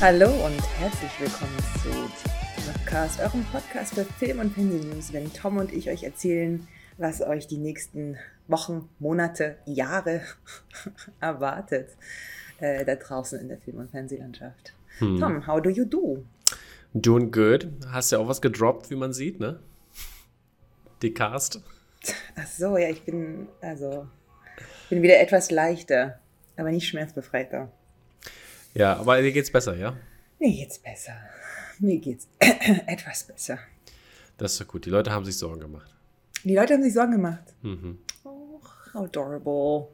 Hallo und herzlich willkommen zu Podcast, eurem Podcast für Film und Fernsehnews, wenn Tom und ich euch erzählen, was euch die nächsten Wochen, Monate, Jahre erwartet äh, da draußen in der Film- und Fernsehlandschaft. Hm. Tom, how do you do? Doing good. Hast ja auch was gedroppt, wie man sieht, ne? Die Cast. Ach so, ja, ich bin, also, bin wieder etwas leichter, aber nicht schmerzbefreiter. Ja, aber dir geht's besser, ja? Mir geht's besser. Mir geht's etwas besser. Das ist doch gut. Die Leute haben sich Sorgen gemacht. Die Leute haben sich Sorgen gemacht. Mhm. Oh, how adorable.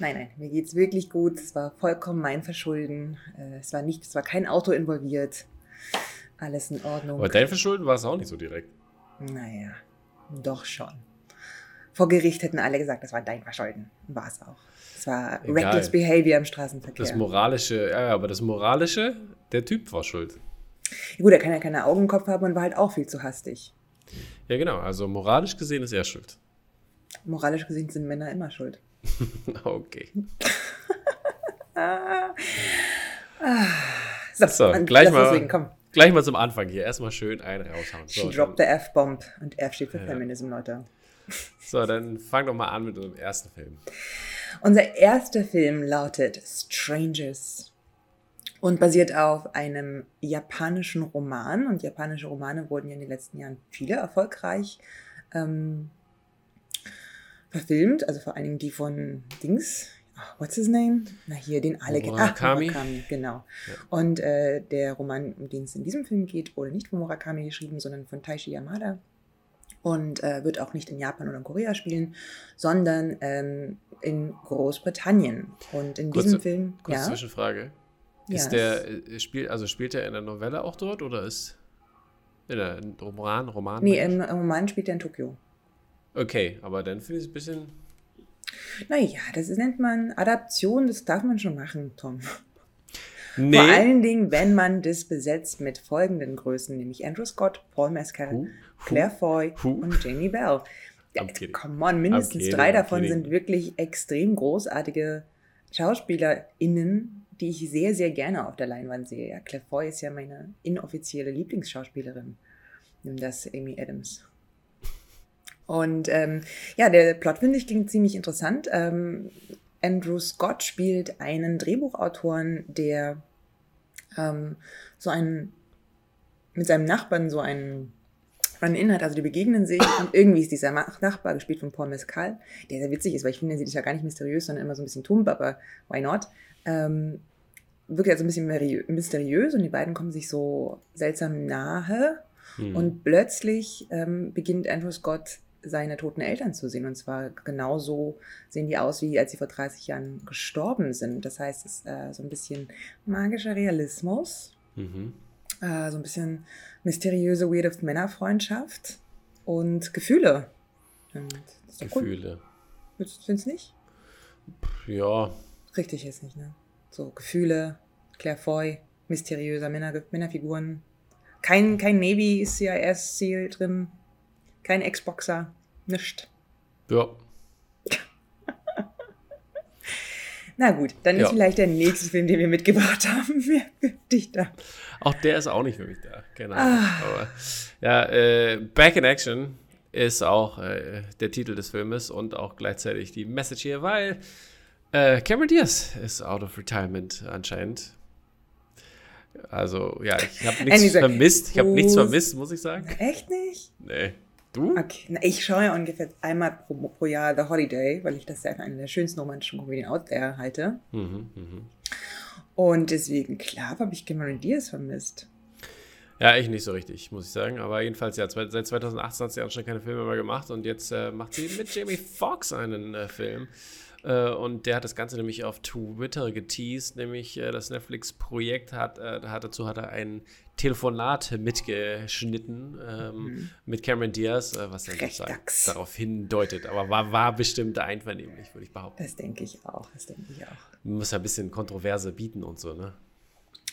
Nein, nein, mir geht's wirklich gut. Es war vollkommen mein Verschulden. Äh, es war nicht, es war kein Auto involviert. Alles in Ordnung. Aber dein Verschulden war es auch nicht so direkt. Naja, doch schon. Vor Gericht hätten alle gesagt, das war dein Verschulden. War es auch. Es war Egal. reckless behavior im Straßenverkehr. Das moralische, ja, aber das moralische, der Typ war schuld. Ja, gut, er kann ja keine Augen im Kopf haben und war halt auch viel zu hastig. Ja, genau. Also moralisch gesehen ist er schuld. Moralisch gesehen sind Männer immer schuld. okay. so, so gleich, mal, komm. gleich mal zum Anfang hier. Erstmal schön einen raushauen. So, She dropped the F-Bomb und F steht für ja. Feminism, Leute. So, dann fang doch mal an mit unserem ersten Film. Unser erster Film lautet Strangers und basiert auf einem japanischen Roman. Und japanische Romane wurden ja in den letzten Jahren viele erfolgreich ähm, verfilmt. Also vor allen Dingen die von Dings. what's his name? Na hier, den alle kennen. Murakami. Murakami, genau. Ja. Und äh, der Roman, um den es in diesem Film geht, wurde nicht von Murakami geschrieben, sondern von Taishi Yamada und äh, wird auch nicht in Japan oder in Korea spielen, sondern ähm, in Großbritannien. Und in kurze, diesem Film. Kurze ja, Zwischenfrage. Ist ja, der, äh, spielt, also spielt er in der Novelle auch dort oder ist in der Roman, Roman? Nee, im Roman spielt er in Tokio. Okay, aber dann finde ich es ein bisschen. Naja, das nennt man Adaption, das darf man schon machen, Tom. Nee. Vor allen Dingen, wenn man das besetzt mit folgenden Größen, nämlich Andrew Scott, Paul Mescal, huh, Claire Foy huh. und Jamie Bell. Come on, mindestens kidding, drei davon sind wirklich extrem großartige SchauspielerInnen, die ich sehr, sehr gerne auf der Leinwand sehe. Ja, Claire Foy ist ja meine inoffizielle Lieblingsschauspielerin. Nimm das Amy Adams. Und ähm, ja, der Plot finde ich klingt ziemlich interessant. Ähm, Andrew Scott spielt einen Drehbuchautoren, der ähm, so einen mit seinem Nachbarn so einen Run-In hat, also die begegnen sich und irgendwie ist dieser Nachbar, gespielt von Paul Mescal, der sehr witzig ist, weil ich finde, er sieht ja gar nicht mysteriös, sondern immer so ein bisschen tump, aber why not? Ähm, wirklich also ein bisschen mysteriös und die beiden kommen sich so seltsam nahe hm. und plötzlich ähm, beginnt Andrew Scott seine toten Eltern zu sehen. Und zwar genauso sehen die aus, wie als sie vor 30 Jahren gestorben sind. Das heißt, es ist äh, so ein bisschen magischer Realismus, mhm. Äh, so ein bisschen mysteriöse, weirde Männerfreundschaft und Gefühle. Und Gefühle. Cool. Findest du nicht? Ja. Richtig ist nicht, ne? So Gefühle, Claire Foy, mysteriöser Männer, Männerfiguren. Kein, kein Navy CIS-Ziel drin, kein Xboxer, nischt. Ja. Na gut, dann ist ja. vielleicht der nächste Film, den wir mitgebracht haben, mehr für dich da. Auch der ist auch nicht für mich da, genau. Ah. Aber, ja, äh, Back in Action ist auch äh, der Titel des Filmes und auch gleichzeitig die Message hier, weil äh, Cameron Diaz ist out of retirement anscheinend. Also, ja, ich habe nichts vermisst. Ich habe nichts vermisst, muss ich sagen. Echt nicht? Nee. Du? Okay. Na, ich schaue ja ungefähr einmal pro, pro, Jahr The Holiday, weil ich das ja für eine der schönsten romantischen Komödien out there halte. Mhm, mh. Und deswegen, klar, habe ich Cameron Diaz vermisst. Ja, ich nicht so richtig, muss ich sagen. Aber jedenfalls, ja, seit 2018 hat sie anscheinend keine Filme mehr gemacht und jetzt äh, macht sie mit Jamie Foxx einen äh, Film. Äh, und der hat das Ganze nämlich auf Twitter geteased, nämlich äh, das Netflix-Projekt hat, äh, hat, dazu hat er ein Telefonat mitgeschnitten ähm, mhm. mit Cameron Diaz, äh, was dann darauf hindeutet. Aber war, war bestimmt einvernehmlich, würde ich behaupten. Das denke ich auch, das denke ich auch. Man muss ja ein bisschen Kontroverse bieten und so, ne?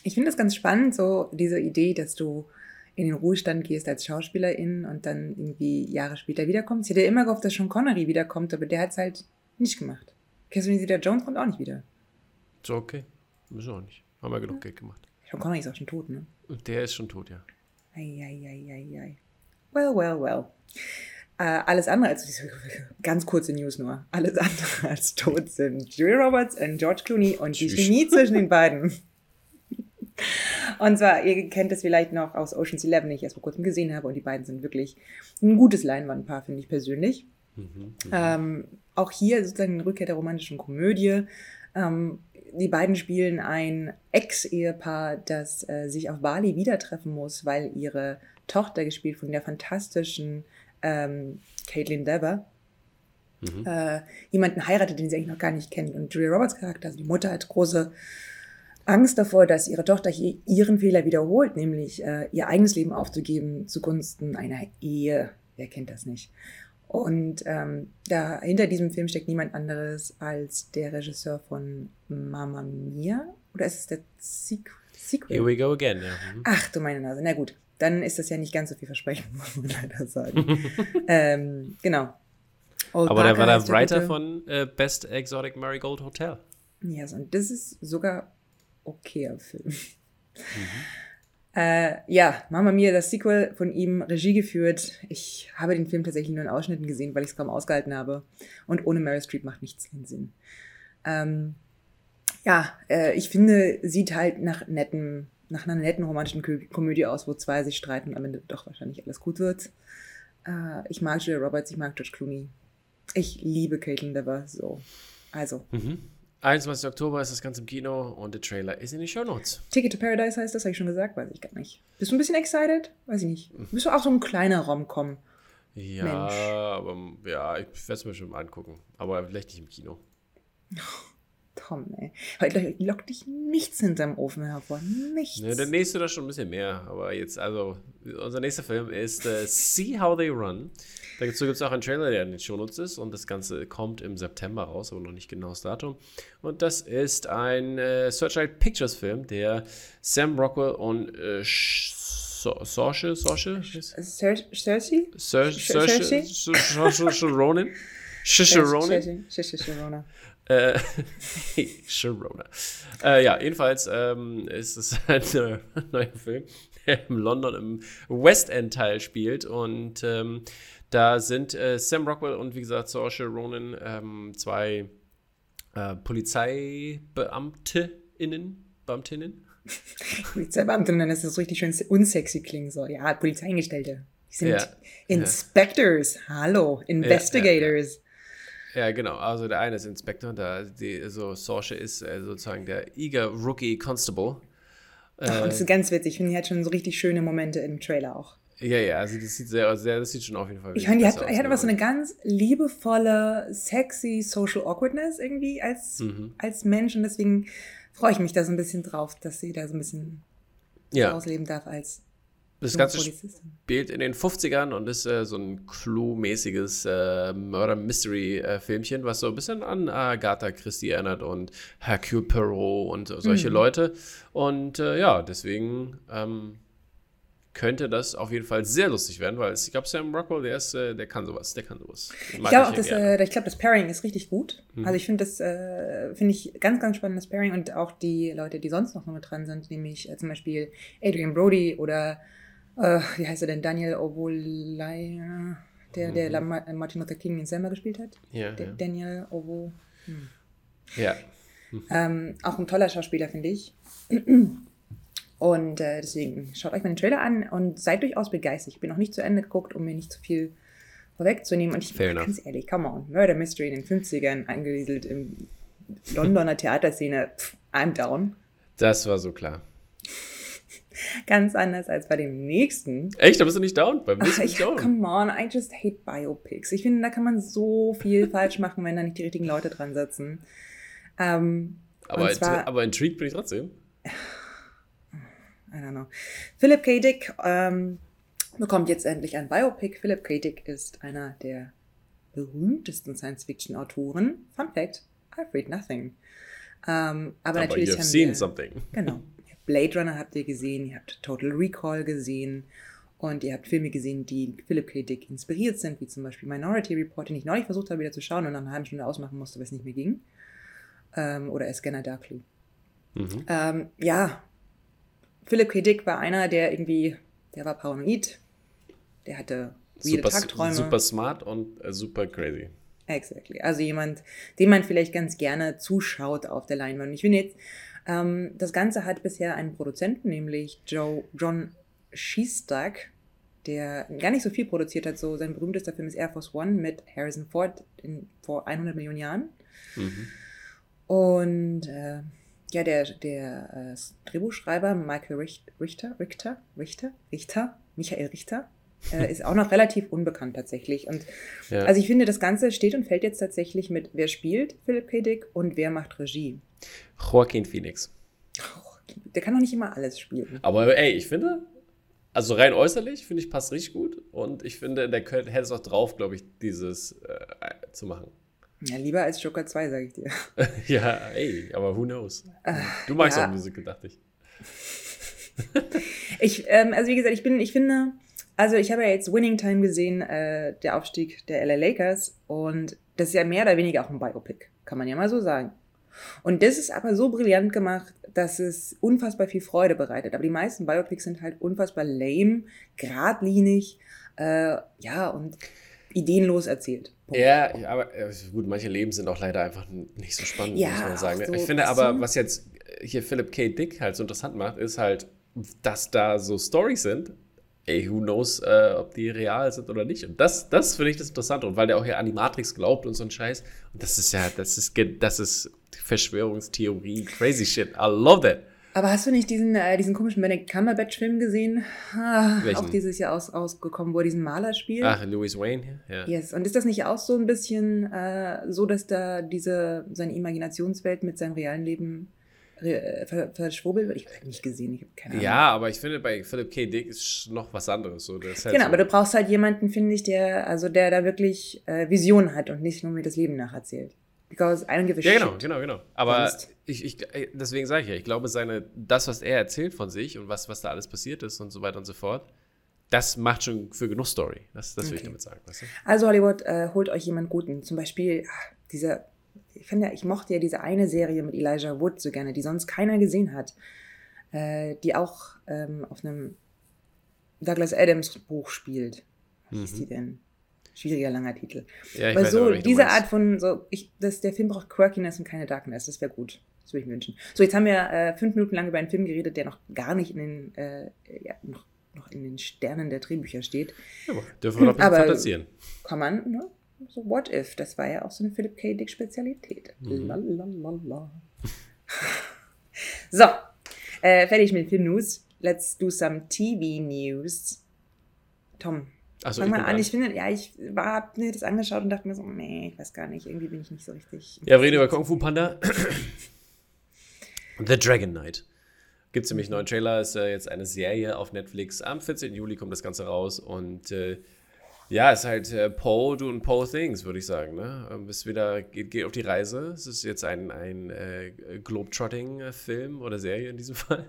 Ich finde das ganz spannend, so diese Idee, dass du in den Ruhestand gehst als Schauspielerin und dann irgendwie Jahre später wiederkommst. Ich hätte immer gehofft, dass Sean Connery wiederkommt, aber der hat es halt nicht gemacht. Catherine Zeta Jones kommt auch nicht wieder. So, okay. Müssen auch nicht. Haben wir genug Geld gemacht. Sean Connery ist auch schon tot, ne? Der ist schon tot, ja. Eieieiei. Well, well, well. Äh, alles andere als, ganz kurze News nur, alles andere als tot sind Julia Roberts und George Clooney und die Chemie zwischen den beiden. Und zwar, ihr kennt es vielleicht noch aus Ocean's Eleven, die ich erst vor kurzem gesehen habe. Und die beiden sind wirklich ein gutes Leinwandpaar, finde ich persönlich. Mhm, mhm, ähm, auch hier sozusagen eine Rückkehr der romantischen Komödie. Ähm, die beiden spielen ein Ex-Ehepaar, das äh, sich auf Bali wieder treffen muss, weil ihre Tochter, gespielt von der fantastischen ähm, Caitlin Dever, mhm. äh, jemanden heiratet, den sie eigentlich noch gar nicht kennt. Und Julia Roberts Charakter, also die Mutter, hat große Angst davor, dass ihre Tochter ihren Fehler wiederholt, nämlich äh, ihr eigenes Leben aufzugeben zugunsten einer Ehe. Wer kennt das nicht? Und ähm, da hinter diesem Film steckt niemand anderes als der Regisseur von Mamma Mia. Oder ist es der Sequel? Here we go again, ja. Mhm. Ach du meine Nase. Na gut, dann ist das ja nicht ganz so viel Versprechen, muss man leider sagen. ähm, genau. Old Aber der war der Writer von äh, Best Exotic Marigold Hotel. Ja, yes, und das ist sogar okayer Film. Mhm. Äh, ja, Mama Mia, das Sequel von ihm, Regie geführt. Ich habe den Film tatsächlich nur in Ausschnitten gesehen, weil ich es kaum ausgehalten habe. Und ohne Meryl Streep macht nichts den Sinn. Ähm, ja, äh, ich finde, sieht halt nach netten, nach einer netten romantischen Komödie aus, wo zwei sich streiten und am Ende doch wahrscheinlich alles gut wird. Äh, ich mag Julia Roberts, ich mag George Clooney. Ich liebe Caitlin Dever, so. Also. Mhm. 21. Oktober ist das Ganze im Kino und der Trailer ist in den Show Notes. Ticket to Paradise heißt das, habe ich schon gesagt, weiß ich gar nicht. Bist du ein bisschen excited? Weiß ich nicht. Bist du auch so ein kleiner Rom-Com? Ja, Mensch. aber ja, ich werde es mir schon mal angucken. Aber vielleicht nicht im Kino. Tom, ey. Heute lockt dich nichts hinterm Ofen hervor. Nichts. Ne, der nächste da schon ein bisschen mehr. Aber jetzt, also, unser nächster Film ist uh, See How They Run. Dazu gibt es auch einen Trailer, der in den Shownotes ist. Und das Ganze kommt im September raus, aber noch nicht genau das Datum. Und das ist ein äh, Searchlight Pictures Film, der Sam Rockwell und äh, Saoirse, Saoirse? Cersei? Cersei? Cersei Ronan? Ronan? Äh, Sharona. Äh, ja, jedenfalls ähm, ist es ein neuer Film, der im London im West End Teil spielt und ähm, da sind äh, Sam Rockwell und wie gesagt Saoirse Ronan ähm, zwei äh, Polizeibeamtinnen, Beamtinnen. Polizeibeamtinnen, das ist richtig schön unsexy klingen so. Ja, Polizeiangestellte. Die sind ja. Inspectors, ja. hallo, Investigators. Ja, ja, genau. Also der eine ist Inspektor, da die, so Sorsche ist äh, sozusagen der eager Rookie Constable. Äh, oh, das ist ganz witzig. Ich finde, die hat schon so richtig schöne Momente im Trailer auch. Ja, ja, also das sieht sehr, sehr das sieht schon auf jeden Fall. Ich meine, die hat, aus, hat aber so eine ganz liebevolle, sexy Social Awkwardness irgendwie als, mhm. als Mensch und deswegen freue ich mich da so ein bisschen drauf, dass sie da so ein bisschen ja. ausleben darf als das Ganze spielt in den 50ern und ist äh, so ein Clue-mäßiges äh, Murder-Mystery-Filmchen, was so ein bisschen an Agatha Christie erinnert und Hercule Perot und solche mhm. Leute. Und äh, ja, deswegen ähm, könnte das auf jeden Fall sehr lustig werden, weil ich glaube, Sam Rockwell, der, ist, äh, der kann sowas, der kann sowas. ich glaube das, äh, ich glaube, das Pairing ist richtig gut. Mhm. Also ich finde das, äh, finde ich ganz, ganz spannendes Pairing und auch die Leute, die sonst noch mit dran sind, nämlich äh, zum Beispiel Adrian Brody oder äh, wie heißt er denn, Daniel Obolaya, der, der mhm. Martin Luther King in Selma gespielt hat. Ja, der, ja. Daniel Ovo. Hm. Ja. Ähm, auch ein toller Schauspieler, finde ich. Und äh, deswegen schaut euch mal den Trailer an und seid durchaus begeistert. Ich bin noch nicht zu Ende geguckt, um mir nicht zu viel vorwegzunehmen. Und ich bin ganz ehrlich, come on, Murder Mystery in den 50ern, angesiedelt im Londoner Theaterszene, pff, I'm down. Das war so klar. Ganz anders als bei dem nächsten. Echt? Da bist du nicht down? Beim nächsten Ach, ich, down. Come on, I just hate Biopics. Ich finde, da kann man so viel falsch machen, wenn da nicht die richtigen Leute dran sitzen. Ähm, aber, zwar, aber intrigued bin ich trotzdem. I don't know. Philip K. Dick ähm, bekommt jetzt endlich ein Biopic. Philip K. Dick ist einer der berühmtesten Science-Fiction-Autoren. Fun Fact: I've read nothing. Ähm, aber, aber natürlich you've seen wir, something. Genau. Blade Runner habt ihr gesehen, ihr habt Total Recall gesehen und ihr habt Filme gesehen, die Philip K. Dick inspiriert sind, wie zum Beispiel Minority Report, den ich neulich versucht habe wieder zu schauen und nach einer halben Stunde ausmachen musste, weil es nicht mehr ging. Ähm, oder A Scanner Darkly. Mhm. Ähm, ja, Philip K. Dick war einer, der irgendwie, der war paranoid, der hatte super, Tagträume. Super smart und äh, super crazy. Exactly. Also jemand, dem man vielleicht ganz gerne zuschaut auf der Leinwand. Ich finde jetzt, ähm, das Ganze hat bisher einen Produzenten, nämlich Joe, John Shestack, der gar nicht so viel produziert hat. So sein berühmtester Film ist Air Force One mit Harrison Ford in, vor 100 Millionen Jahren. Mhm. Und äh, ja, der, der äh, Drehbuchschreiber Michael Richter, Richter, Richter, Richter, Michael Richter, äh, ist auch noch relativ unbekannt tatsächlich. Und ja. also ich finde, das Ganze steht und fällt jetzt tatsächlich mit, wer spielt Philip K. Dick und wer macht Regie. Joaquin Phoenix. Der kann doch nicht immer alles spielen. Aber ey, ich finde, also rein äußerlich, finde ich, passt richtig gut. Und ich finde, der könnte, hätte es auch drauf, glaube ich, dieses äh, zu machen. Ja, lieber als Joker 2, sage ich dir. ja, ey, aber who knows? Du magst ja. auch Musical, dachte ich. ich, ähm, also wie gesagt, ich bin, ich finde, also ich habe ja jetzt Winning Time gesehen, äh, der Aufstieg der LA Lakers und das ist ja mehr oder weniger auch ein Biopic, kann man ja mal so sagen. Und das ist aber so brillant gemacht, dass es unfassbar viel Freude bereitet. Aber die meisten Biopics sind halt unfassbar lame, geradlinig, äh, ja, und ideenlos erzählt. Punkt. Ja, aber gut, manche Leben sind auch leider einfach nicht so spannend, ja, muss man sagen. So ich finde aber, was jetzt hier Philip K. Dick halt so interessant macht, ist halt, dass da so Stories sind, ey, who knows, äh, ob die real sind oder nicht. Und das, das finde ich das Interessante. Und weil der auch hier an die Matrix glaubt und so ein Scheiß. Und das ist ja, das ist, das ist Verschwörungstheorie, crazy shit. I love that. Aber hast du nicht diesen, äh, diesen komischen Benedict Cumberbatch-Film gesehen? Ah, auch dieses Jahr aus, ausgekommen, wo er diesen Maler spielt. Ach, Louis Wayne, ja. Yes. Und ist das nicht auch so ein bisschen äh, so, dass da diese, seine Imaginationswelt mit seinem realen Leben verschwurbelt wird? Ich habe nicht gesehen, ich habe keine Ahnung. Ja, aber ich finde, bei Philip K. Dick ist noch was anderes. So, halt genau, so aber du brauchst halt jemanden, finde ich, der, also der da wirklich äh, Visionen hat und nicht nur mir das Leben nacherzählt. Because I don't give a ja, genau, genau, genau. Aber ich, ich, deswegen sage ich ja, ich glaube, seine, das, was er erzählt von sich und was, was da alles passiert ist und so weiter und so fort, das macht schon für genug Story. Das, das will okay. ich damit sagen. Weißt du? Also Hollywood, äh, holt euch jemand Guten. Zum Beispiel ach, dieser, ich finde ja, ich mochte ja diese eine Serie mit Elijah Wood so gerne, die sonst keiner gesehen hat. Äh, die auch ähm, auf einem Douglas Adams Buch spielt. Wie mhm. hieß die denn? Schwieriger langer Titel. Ja, ich Aber so, auch, diese Art von, so, ich, das, der Film braucht Quirkiness und keine Darkness, das wäre gut. Das würde ich mir wünschen. So, jetzt haben wir äh, fünf Minuten lang über einen Film geredet, der noch gar nicht in den, äh, ja, noch, noch in den Sternen der Drehbücher steht. Ja, aber dürfen wir noch ein bisschen fantasieren. Kann man, ne? So, What If, das war ja auch so eine Philip K. Dick-Spezialität. Mhm. so, äh, fertig mit Film News. Let's do some TV News. Tom, also Fang mal an. Ich finde, ja, ich war, mir das angeschaut und dachte mir so, nee, ich weiß gar nicht, irgendwie bin ich nicht so richtig. Ja, wir reden über Kung Fu Panda. The Dragon Knight. Gibt es nämlich einen neuen Trailer, ist äh, jetzt eine Serie auf Netflix. Am 14. Juli kommt das Ganze raus und äh, ja, ist halt äh, Poe doing Poe Things, würde ich sagen. Ne? Ähm, ist wieder, geht, geht auf die Reise. Es ist jetzt ein, ein äh, Globetrotting-Film oder Serie in diesem Fall.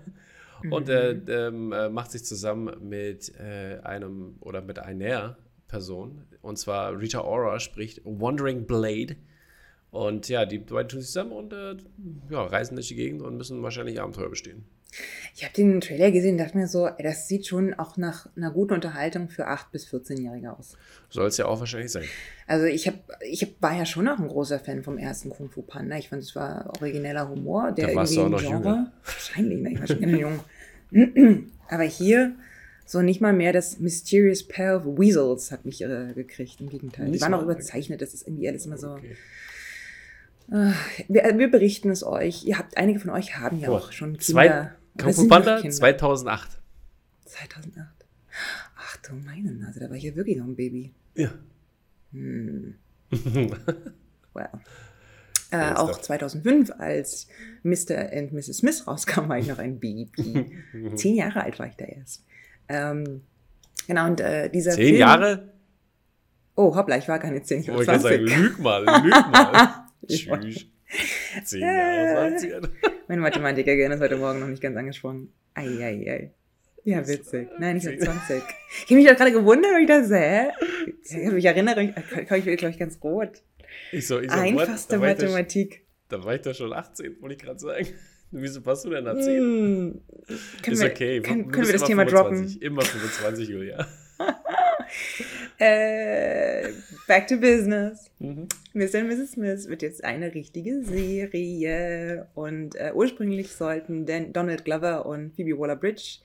Und er mhm. ähm, äh, macht sich zusammen mit äh, einem oder mit einer Person. Und zwar Rita Ora spricht Wandering Blade. Und ja, die beiden tun sich zusammen und äh, ja, reisen durch die Gegend und müssen wahrscheinlich Abenteuer bestehen. Ich habe den Trailer gesehen und dachte mir so, das sieht schon auch nach einer guten Unterhaltung für 8- bis 14-Jährige aus. Soll es ja auch wahrscheinlich sein. Also ich, hab, ich hab, war ja schon auch ein großer Fan vom ersten Kung Fu Panda. Ich fand, es war origineller Humor. Der da warst du auch noch Genre, jünger. Wahrscheinlich, ne? ich war schon immer jung. Aber hier so nicht mal mehr das Mysterious Pair of Weasels hat mich äh, gekriegt. Im Gegenteil. Nicht Die waren auch überzeichnet. Das ist irgendwie alles immer so... Okay. Uh, wir, wir, berichten es euch. Ihr habt, einige von euch haben ja oh, auch schon Kinder. Kung Fu Panda 2008. 2008. Ach du meine Nase, da war ich ja wirklich noch ein Baby. Ja. Hm. well. Äh, auch 2005, als Mr. and Mrs. Smith rauskam, war ich noch ein Baby. Zehn Jahre alt war ich da erst. Ähm, genau, und äh, dieser Zehn Film, Jahre? Oh, hoppla, ich war keine zehn, ich war oh, 20. Sagen, lüg mal, lüg mal. Tschüss. Zehn Jahre, sagt sie. Mein Mathematiker ist heute Morgen noch nicht ganz angesprochen. Eieiei. Ei, ei. Ja, witzig. Nein, ich bin 20. Ich habe mich doch gerade gewundert, weil ich das hä? Ich erinnere mich, ich bin, glaube ich, ganz rot. Ich so, ich so, Einfachste da Mathematik. Da war ich doch schon 18, wollte ich gerade sagen. Wieso passt du denn erzählen? Mm, ist wir, okay. Können, können wir das Thema 25. droppen? Immer 25, Julia. Äh, back to business. Mhm. Mr. und Mrs. Smith wird jetzt eine richtige Serie. Und äh, ursprünglich sollten Dan Donald Glover und Phoebe Waller-Bridge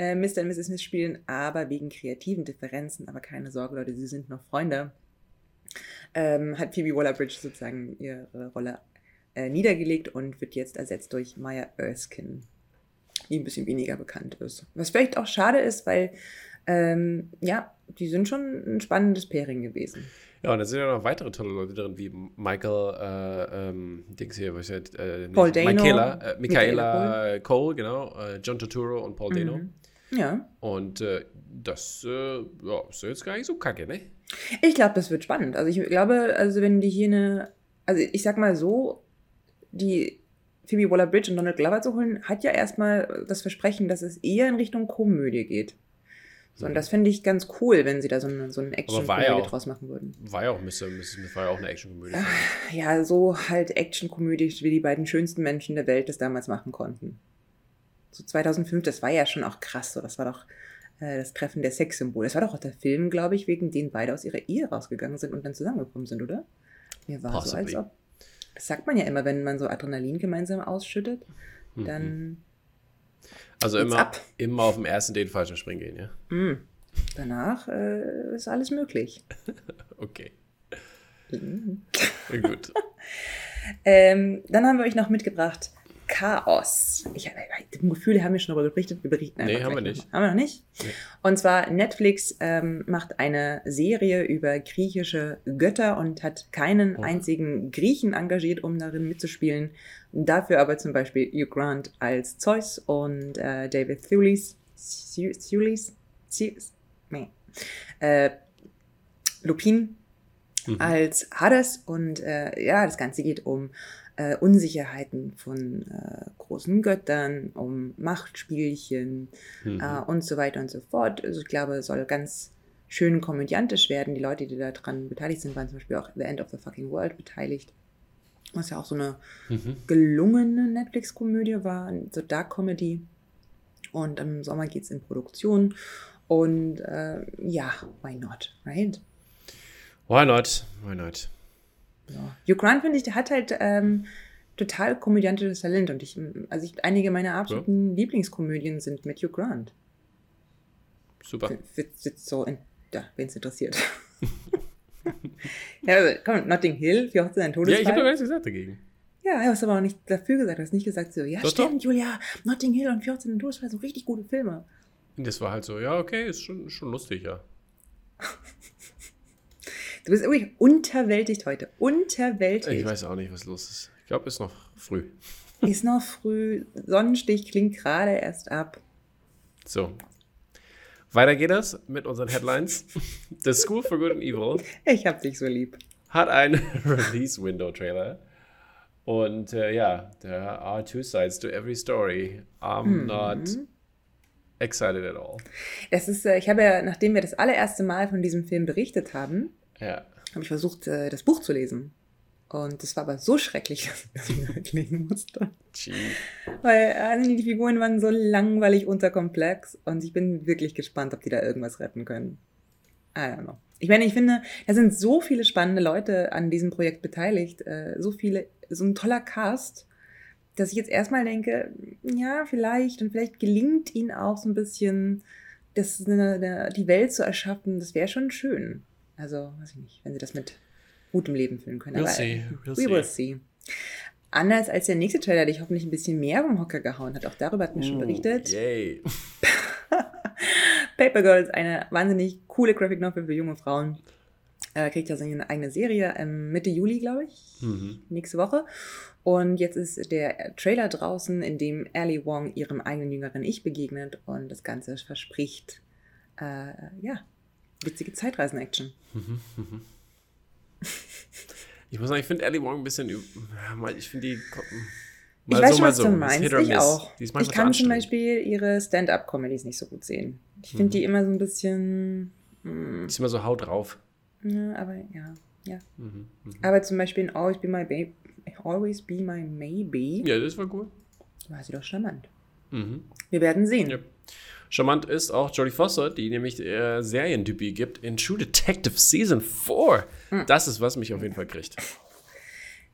äh, Mr. und Mrs. Smith spielen, aber wegen kreativen Differenzen, aber keine Sorge, Leute, sie sind noch Freunde, ähm, hat Phoebe Waller-Bridge sozusagen ihre Rolle äh, niedergelegt und wird jetzt ersetzt durch Maya Erskine, die ein bisschen weniger bekannt ist. Was vielleicht auch schade ist, weil ähm, ja, die sind schon ein spannendes Pairing gewesen. Ja, und da sind ja noch weitere tolle Leute drin, wie Michael, äh, ähm, Dings hier, was ich äh, Paul Dano. Michaela, äh, Michaela Cole. Cole. genau, äh, John Turturro und Paul mhm. Dano. Ja. Und äh, das äh, ja, ist jetzt gar nicht so kacke, ne? Ich glaube, das wird spannend. Also ich glaube, also wenn die hier eine, also ich sag mal so, die Phoebe Waller-Bridge und Donald Glover zu holen, hat ja erstmal das Versprechen, dass es eher in Richtung Komödie geht. So, und mhm. das finde ich ganz cool, wenn sie da so eine, so Action-Komödie ja draus machen würden. War ja auch Mr. Mrs. Smith war ja auch eine Action-Komödie. Ja, so halt Action-Komödie, wie die beiden schönsten Menschen der Welt das damals machen konnten. So 2005, das war ja schon auch krass. So, das war doch äh, das Treffen der Sexsymbole. Das war doch auch der Film, glaube ich, wegen den beide aus ihrer Ehe rausgegangen sind und dann zusammengekommen sind, oder? Mir war Possibly. so, als ob. Das sagt man ja immer, wenn man so Adrenalin gemeinsam ausschüttet, mhm. dann. Also immer, immer auf dem ersten Date falsch springen gehen, ja? Mhm. Danach äh, ist alles möglich. okay. Mhm. Gut. ähm, dann haben wir euch noch mitgebracht Chaos. Ich habe das Gefühl, wir haben ja schon darüber berichtet. Wir berichten einfach. Nee, haben wir nicht. Haben wir noch nicht? Nee. Und zwar Netflix ähm, macht eine Serie über griechische Götter und hat keinen oh. einzigen Griechen engagiert, um darin mitzuspielen. Dafür aber zum Beispiel Hugh Grant als Zeus und äh, David Thulis, Thulis, Thulis nee, äh, Lupin mhm. als Hades. Und äh, ja, das Ganze geht um äh, Unsicherheiten von äh, großen Göttern, um Machtspielchen mhm. äh, und so weiter und so fort. Also ich glaube, es soll ganz schön komödiantisch werden. Die Leute, die daran beteiligt sind, waren zum Beispiel auch The End of the Fucking World beteiligt. Was ja auch so eine mhm. gelungene Netflix-Komödie war, so Dark Comedy. Und im Sommer geht es in Produktion. Und äh, ja, why not, right? Why not? Why not? Ja. Hugh Grant, finde ich, der hat halt ähm, total komödiantisches Talent. Und ich, also ich, einige meiner absoluten ja. Lieblingskomödien sind mit Hugh Grant. Super. Sitzt so in, ja, wen es interessiert. ja, also, komm, Notting Hill, wie Hochzeit ein Todesfall. Ja, ich habe doch gar nichts gesagt dagegen. Ja, du hast aber auch nicht dafür gesagt. Du hast nicht gesagt so, ja, doch, stimmt, doch. Julia, Notting Hill und 14 Todesfall sind richtig gute Filme. Das war halt so, ja, okay, ist schon, schon lustig, ja. Du bist irgendwie unterwältigt heute. Unterwältigt. Ich weiß auch nicht, was los ist. Ich glaube, ist noch früh. Ist noch früh. Sonnenstich klingt gerade erst ab. So. Weiter geht es mit unseren Headlines. The School for Good and Evil. Ich hab dich so lieb. Hat einen Release-Window-Trailer. Und äh, ja, there are two sides to every story. I'm mhm. not excited at all. Das ist, äh, ich habe ja, nachdem wir das allererste Mal von diesem Film berichtet haben, ja. Habe ich versucht, äh, das Buch zu lesen. Und das war aber so schrecklich, dass ich weglegen musste. Gee. Weil also die Figuren waren so langweilig unterkomplex und ich bin wirklich gespannt, ob die da irgendwas retten können. I don't know. Ich meine, ich finde, da sind so viele spannende Leute an diesem Projekt beteiligt, äh, so viele, so ein toller Cast, dass ich jetzt erstmal denke, ja, vielleicht und vielleicht gelingt ihnen auch so ein bisschen, das eine, eine, die Welt zu erschaffen. Das wäre schon schön. Also, weiß ich nicht, wenn sie das mit gutem Leben füllen können. We'll Aber, see. We'll we will see. Anders als der nächste Trailer, der dich hoffentlich ein bisschen mehr vom Hocker gehauen hat. Auch darüber hatten wir schon berichtet. Yay. Paper Girls, eine wahnsinnig coole Graphic Novel für junge Frauen. Äh, kriegt ja seine eigene Serie ähm, Mitte Juli, glaube ich. Mhm. Nächste Woche. Und jetzt ist der Trailer draußen, in dem Ali Wong ihrem eigenen jüngeren Ich begegnet und das Ganze verspricht, äh, ja, witzige Zeitreisen-Action. Mhm, mhm. Ich muss sagen, ich finde Ellie Wong ein bisschen. Ich finde die. ich weiß so, schon, was so. du meinst. Ich auch. Ich kann zum Beispiel ihre Stand-up-Comedies nicht so gut sehen. Ich finde mhm. die immer so ein bisschen. Mh. Hm. ist immer so Haut drauf. Ja, aber ja. ja. Mhm, mh. Aber zum Beispiel in Always Be My Baby. Always Be My Maybe. Ja, das war gut. war sie doch charmant. Mhm. Wir werden sehen. Ja. Charmant ist auch Jodie Foster, die nämlich äh, Seriendebüt gibt in True Detective Season 4. Mhm. Das ist, was mich auf jeden Fall kriegt.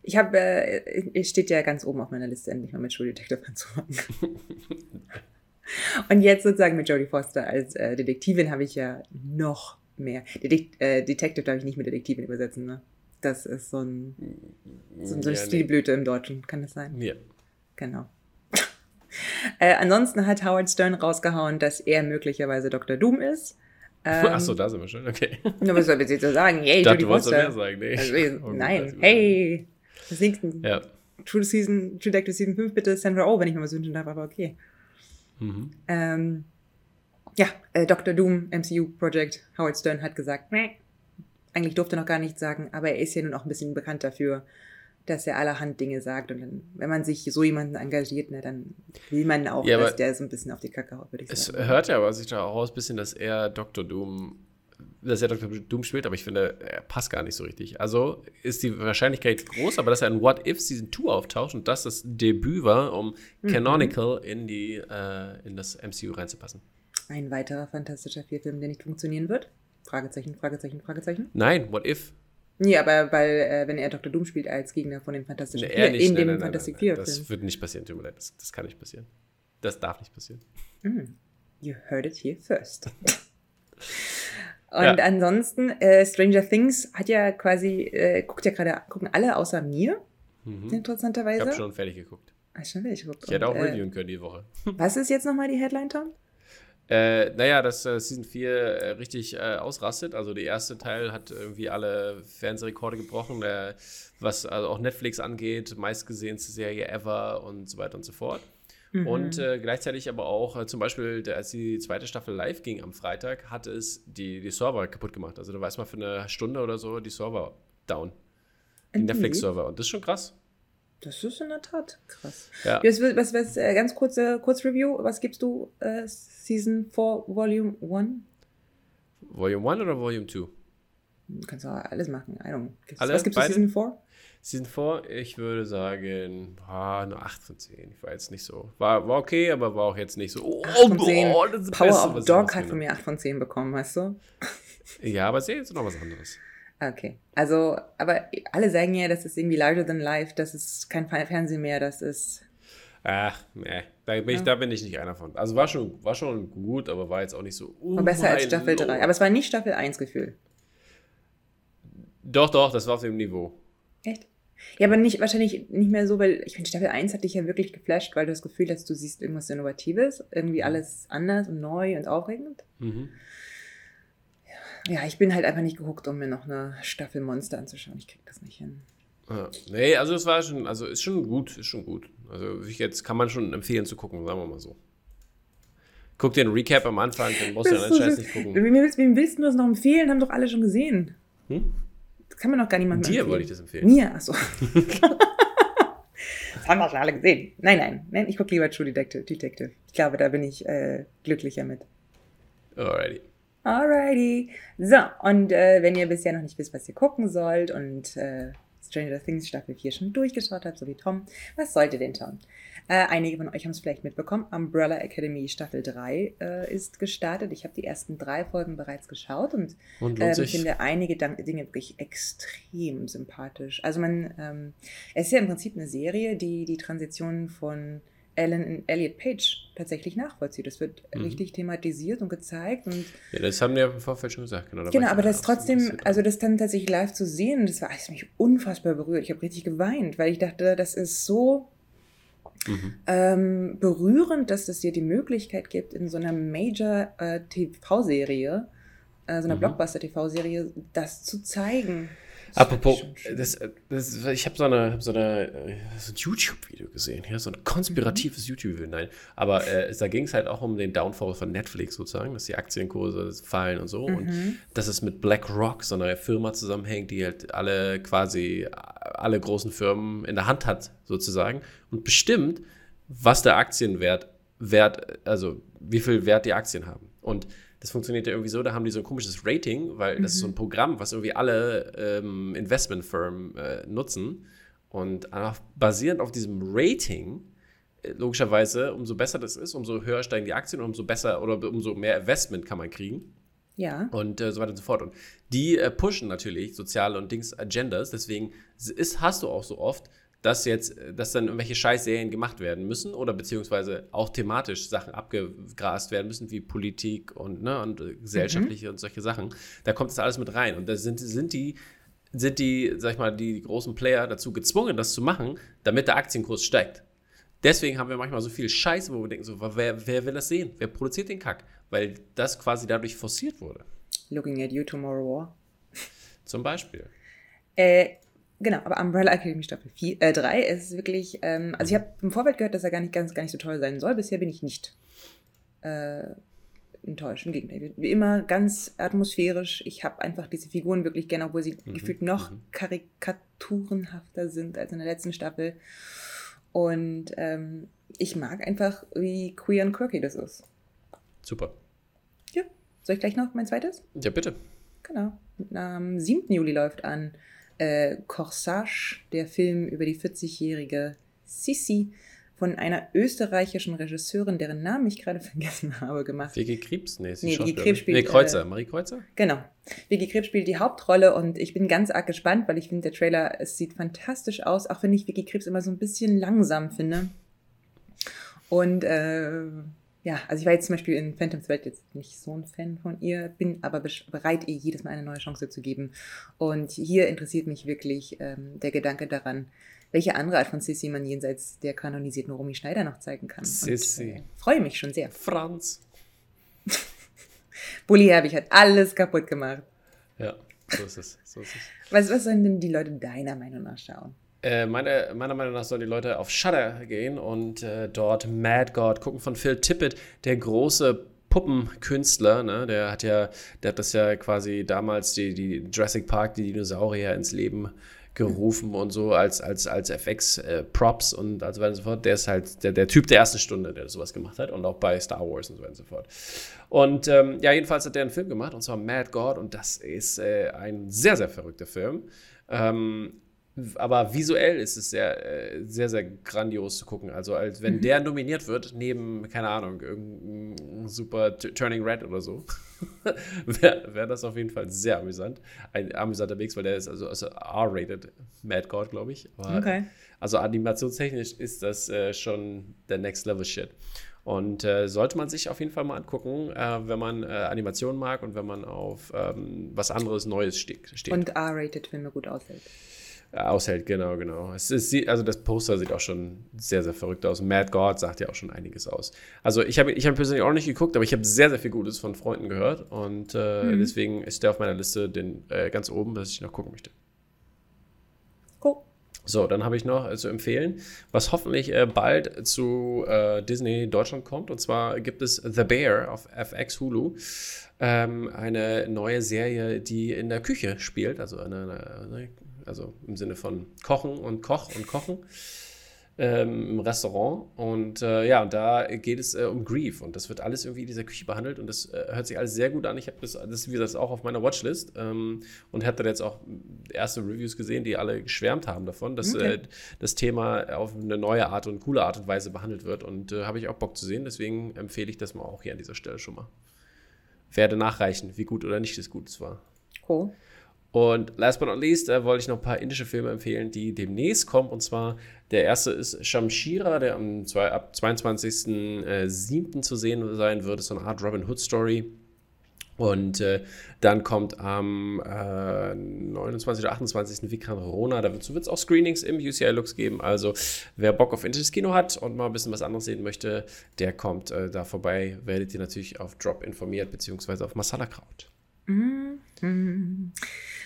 Ich habe, äh, es steht ja ganz oben auf meiner Liste, endlich mal mit True Detective anzufangen. Und jetzt sozusagen mit Jodie Foster als äh, Detektivin habe ich ja noch mehr. Detekt äh, Detective darf ich nicht mit Detektivin übersetzen, ne? Das ist so, ein, so, so eine ja, Stilblüte nee. im Deutschen, kann das sein? Ja. Genau. äh, ansonsten hat Howard Stern rausgehauen, dass er möglicherweise Dr. Doom ist. Ähm, Achso, da sind wir schon, okay. Na, was soll ich jetzt sagen? Yay, Jodie Foster. Mehr sagen, nee. Also, oh, nein, hey, das nächste. Ja. True Season, True Detective Season 5 bitte Sandra Oh, wenn ich mir was wünschen darf, aber okay. Mhm. Ähm, ja, äh, Dr. Doom, MCU Project, Howard Stern hat gesagt, Meh. eigentlich durfte er noch gar nichts sagen, aber er ist ja nun auch ein bisschen bekannt dafür, dass er allerhand Dinge sagt. Und dann, wenn man sich so jemanden engagiert, ne, dann will man auch, ja, dass der so ein bisschen auf die Kacke haut, würde ich sagen. Es hört ja aber sich da auch aus, bisschen, dass er Dr. Doom dass er Dr. Doom spielt, aber ich finde, er passt gar nicht so richtig. Also ist die Wahrscheinlichkeit groß, aber dass er in What If Season 2 auftaucht und das das Debüt war, um mhm. Canonical in, die, äh, in das MCU reinzupassen. Ein weiterer fantastischer Vierfilm, der nicht funktionieren wird? Fragezeichen, Fragezeichen, Fragezeichen. Nein, What If? Nee, aber weil, äh, wenn er Dr. Doom spielt als Gegner von den Fantastischen Vier, in dem nein, Fantastic Vier. Das wird nicht passieren, tut mir leid. Das, das, kann nicht passieren. Das darf nicht passieren. Mm. You heard it here first. Und ja. ansonsten, äh, Stranger Things hat ja quasi, äh, guckt ja gerade, gucken alle außer mir, mhm. interessanterweise. Ich habe schon fertig geguckt. Ah, schon fertig geguckt. Ich hätte auch äh, reviewen können die Woche. Was ist jetzt nochmal die Headline, Tom? Äh, naja, dass äh, Season 4 äh, richtig äh, ausrastet. Also der erste Teil hat irgendwie alle Fernsehrekorde gebrochen, äh, was also auch Netflix angeht, meistgesehenste Serie ever und so weiter und so fort. Mhm. Und äh, gleichzeitig aber auch zum Beispiel, der, als die zweite Staffel live ging am Freitag, hat es die, die Server kaputt gemacht. Also da weiß man für eine Stunde oder so die Server down. Die Netflix-Server. Und das ist schon krass. Das ist in der Tat krass. Ja. Was, was, was, äh, ganz kurze Kurzreview. Was gibst du äh, Season 4 Volume 1? Volume 1 oder Volume 2? Du kannst auch alles machen. I don't. Alle, was gibst du Season 4? Season 4, ich würde sagen, ah, eine 8 von 10. Ich war jetzt nicht so. War, war okay, aber war auch jetzt nicht so. Oh, 8 von 10. Oh, das ist Power Beste, of Dog hat von mir 8 von 10 bekommen, weißt du? Ja, aber es ist jetzt noch was anderes. Okay. Also, aber alle sagen ja, das ist irgendwie larger than life, das ist kein Fernsehen mehr, das ist. Ach, nee. Da bin, ich, ja. da bin ich nicht einer von. Also war schon, war schon gut, aber war jetzt auch nicht so. Oh war besser als Staffel Lord. 3. Aber es war nicht Staffel 1 Gefühl. Doch, doch, das war auf dem Niveau. Echt? Ja, aber nicht, wahrscheinlich nicht mehr so, weil ich finde, Staffel 1 hat dich ja wirklich geflasht, weil du das Gefühl hast, du siehst irgendwas Innovatives, irgendwie mhm. alles anders und neu und aufregend. Mhm ja, ich bin halt einfach nicht gehuckt, um mir noch eine Staffel Monster anzuschauen. Ich krieg das nicht hin. Ja. Nee, also es war schon, also ist schon gut, ist schon gut. Also jetzt kann man schon empfehlen zu gucken, sagen wir mal so. Guck dir einen Recap am Anfang, dann musst du ja den Scheiß nicht gucken. Wem willst, wem willst du das noch empfehlen? Haben doch alle schon gesehen. Hm? Das kann man doch gar niemandem Dir empfehlen. wollte ich das empfehlen. Mir, achso. das haben doch schon alle gesehen. Nein, nein, nein, ich gucke lieber True Detective. Detective. Ich glaube, da bin ich äh, glücklicher mit. Alrighty. Alrighty. So, und äh, wenn ihr bisher noch nicht wisst, was ihr gucken sollt und äh, Stranger Things Staffel 4 schon durchgeschaut habt, so wie Tom, was sollt ihr denn schauen? Äh, einige von euch haben es vielleicht mitbekommen. Umbrella Academy Staffel 3 äh, ist gestartet. Ich habe die ersten drei Folgen bereits geschaut und, und ähm, finde einige Dinge wirklich extrem sympathisch. Also man, ähm, es ist ja im Prinzip eine Serie, die die Transition von Ellen Elliot Page tatsächlich nachvollzieht. Das wird mhm. richtig thematisiert und gezeigt. Und ja, das haben wir im Vorfeld schon gesagt. Genau, genau aber das trotzdem, also das dann tatsächlich live zu sehen, das war das mich unfassbar berührt. Ich habe richtig geweint, weil ich dachte, das ist so mhm. ähm, berührend, dass es dir die Möglichkeit gibt, in so einer Major-TV-Serie, äh, äh, so einer mhm. Blockbuster-TV-Serie, das zu zeigen. Apropos, das, das, ich habe so, eine, hab so, eine, so ein YouTube-Video gesehen, ja, so ein konspiratives mhm. YouTube-Video, nein. Aber äh, da ging es halt auch um den Downfall von Netflix sozusagen, dass die Aktienkurse fallen und so. Mhm. Und dass es mit BlackRock, so einer Firma zusammenhängt, die halt alle quasi, alle großen Firmen in der Hand hat, sozusagen. Und bestimmt, was der Aktienwert, Wert, also wie viel Wert die Aktien haben. Und das funktioniert ja irgendwie so, da haben die so ein komisches Rating, weil das ist so ein mhm. Programm, was irgendwie alle ähm, Investmentfirmen äh, nutzen. Und basierend auf diesem Rating logischerweise, umso besser das ist, umso höher steigen die Aktien, umso besser oder umso mehr Investment kann man kriegen. Ja. Und äh, so weiter und so fort. Und die äh, pushen natürlich soziale und Dings Agendas. Deswegen ist, hast du auch so oft, dass jetzt, dass dann irgendwelche Scheißserien gemacht werden müssen oder beziehungsweise auch thematisch Sachen abgegrast werden müssen, wie Politik und, ne, und äh, gesellschaftliche mhm. und solche Sachen. Da kommt das alles mit rein. Und da sind, sind die sind die, sag ich mal, die großen Player dazu gezwungen, das zu machen, damit der Aktienkurs steigt. Deswegen haben wir manchmal so viel Scheiße, wo wir denken, so, wer, wer will das sehen? Wer produziert den Kack? Weil das quasi dadurch forciert wurde. Looking at you tomorrow war. Zum Beispiel. Äh, genau, aber Umbrella Academy Staffel 4, äh, 3 ist wirklich, ähm, also ich habe im Vorfeld gehört, dass er gar nicht, ganz, gar nicht so toll sein soll. Bisher bin ich nicht äh, enttäuscht. Im Gegenteil. Wie immer ganz atmosphärisch. Ich habe einfach diese Figuren wirklich gerne, obwohl sie mhm. gefühlt noch mhm. karikaturenhafter sind als in der letzten Staffel. Und ähm, ich mag einfach, wie queer und quirky das ist. Super. Ja. Soll ich gleich noch mein zweites? Ja, bitte. Genau. Am 7. Juli läuft an äh, Corsage, der Film über die 40-jährige Sissi von einer österreichischen Regisseurin, deren Namen ich gerade vergessen habe, gemacht. Vicky Krebs? Nee, nee Vicky Krebs spielt. Nee, Kreuzer. Äh, Marie Kreuzer? Genau. Vicky Krebs spielt die Hauptrolle und ich bin ganz arg gespannt, weil ich finde, der Trailer, es sieht fantastisch aus, auch wenn ich Vicky Krebs immer so ein bisschen langsam finde. Und äh, ja, also ich war jetzt zum Beispiel in Phantom Thread jetzt nicht so ein Fan von ihr, bin aber bereit, ihr jedes Mal eine neue Chance zu geben. Und hier interessiert mich wirklich ähm, der Gedanke daran, welche andere Art von Sissy man jenseits der kanonisierten Romy Schneider noch zeigen kann. Sissy. äh, freue mich schon sehr. Franz. Bully Herbig hat alles kaputt gemacht. Ja, so ist es. So ist es. Was, was sollen denn die Leute deiner Meinung nach schauen? Äh, meine, meiner Meinung nach sollen die Leute auf Shudder gehen und äh, dort Mad God gucken von Phil Tippett, der große Puppenkünstler, ne? der hat ja, der hat das ja quasi damals die, die Jurassic Park, die Dinosaurier ins Leben gerufen und so als, als, als FX-Props äh, und so weiter und so fort. Der ist halt der, der Typ der ersten Stunde, der sowas gemacht hat und auch bei Star Wars und so weiter und so fort. Und ähm, ja, jedenfalls hat der einen Film gemacht und zwar Mad God und das ist äh, ein sehr, sehr verrückter Film. Ähm, aber visuell ist es sehr, äh, sehr, sehr grandios zu gucken. Also als wenn mhm. der nominiert wird, neben, keine Ahnung, irgendein super Turning Red oder so, wäre wär das auf jeden Fall sehr amüsant. Ein amüsanter Mix, weil der ist also, also R-rated Mad God, glaube ich. Aber, okay. Also animationstechnisch ist das äh, schon der Next Level Shit. Und äh, sollte man sich auf jeden Fall mal angucken, äh, wenn man äh, Animationen mag und wenn man auf ähm, was anderes Neues ste steht. Und R-rated Filme gut aushält aushält, genau, genau. Es ist, also das Poster sieht auch schon sehr, sehr verrückt aus. Mad God sagt ja auch schon einiges aus. Also ich habe ich hab persönlich auch nicht geguckt, aber ich habe sehr, sehr viel Gutes von Freunden gehört und äh, mhm. deswegen ist der auf meiner Liste den, äh, ganz oben, dass ich noch gucken möchte. Cool. So, dann habe ich noch äh, zu empfehlen, was hoffentlich äh, bald zu äh, Disney Deutschland kommt. Und zwar gibt es The Bear auf FX Hulu. Ähm, eine neue Serie, die in der Küche spielt, also eine, eine, eine also im Sinne von Kochen und Koch und Kochen ähm, im Restaurant. Und äh, ja, da geht es äh, um Grief und das wird alles irgendwie in dieser Küche behandelt und das äh, hört sich alles sehr gut an. Ich habe das, das, wie gesagt, auch auf meiner Watchlist ähm, und da jetzt auch erste Reviews gesehen, die alle geschwärmt haben davon, dass okay. Äh, das Thema auf eine neue Art und coole Art und Weise behandelt wird und äh, habe ich auch Bock zu sehen. Deswegen empfehle ich das mal auch hier an dieser Stelle schon mal. Werde nachreichen, wie gut oder nicht es gut war. Cool. Und last but not least äh, wollte ich noch ein paar indische Filme empfehlen, die demnächst kommen. Und zwar der erste ist Shamshira, der am zwei, ab 22.07. Äh, zu sehen sein wird. So eine Art Robin Hood Story. Und äh, dann kommt am äh, 29. oder 28. Vikram Rona. Dazu wird es auch Screenings im UCI Lux geben. Also wer Bock auf indisches Kino hat und mal ein bisschen was anderes sehen möchte, der kommt äh, da vorbei. Werdet ihr natürlich auf Drop informiert, beziehungsweise auf Masala Kraut. -hmm.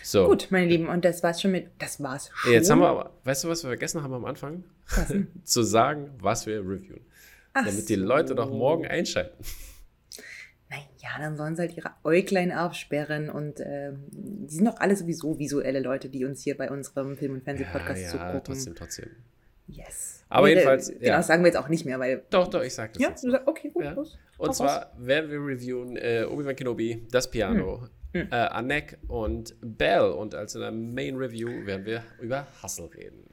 So. Gut, meine Lieben, und das war's schon mit. Das war's schon. Jetzt haben wir aber, weißt du, was wir vergessen haben am Anfang? Zu sagen, was wir reviewen. Ach damit die Leute doch morgen einschalten. Naja, dann sollen sie halt ihre Äuglein aufsperren und äh, die sind doch alle sowieso visuelle Leute, die uns hier bei unserem Film- und Fernsehpodcast ja, ja, zugucken. trotzdem, trotzdem. Yes. Aber nee, jedenfalls. Genau, ja. sagen wir jetzt auch nicht mehr, weil. Doch, doch, ich sag das. Ja, jetzt. okay, gut. Ja. Los. Und zwar was? werden wir reviewen äh, Obi-Wan Kenobi, das Piano, hm. Hm. Äh, Anek und Bell. Und als in der Main Review werden wir über Hustle reden.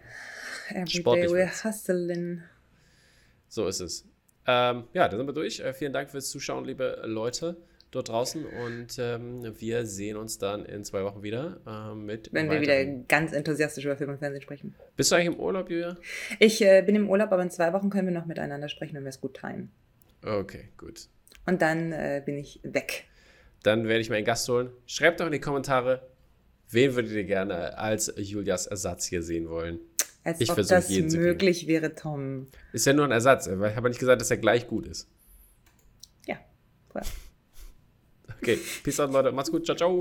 Every Sportlich day we're hustling. So ist es. Ähm, ja, dann sind wir durch. Äh, vielen Dank fürs Zuschauen, liebe Leute dort draußen. Und ähm, wir sehen uns dann in zwei Wochen wieder äh, mit. Wenn wir wieder ganz enthusiastisch über Film und Fernsehen sprechen. Bist du eigentlich im Urlaub, Julia? Ich äh, bin im Urlaub, aber in zwei Wochen können wir noch miteinander sprechen, wenn wir es gut timen. Okay, gut. Und dann äh, bin ich weg. Dann werde ich meinen Gast holen. Schreibt doch in die Kommentare, wen würdet ihr gerne als Julias Ersatz hier sehen wollen? Als ich ob das möglich wäre, Tom. Ist ja nur ein Ersatz. Ich habe nicht gesagt, dass er gleich gut ist. Ja. Cool. Okay, peace out, Leute. Macht's gut. Ciao, ciao.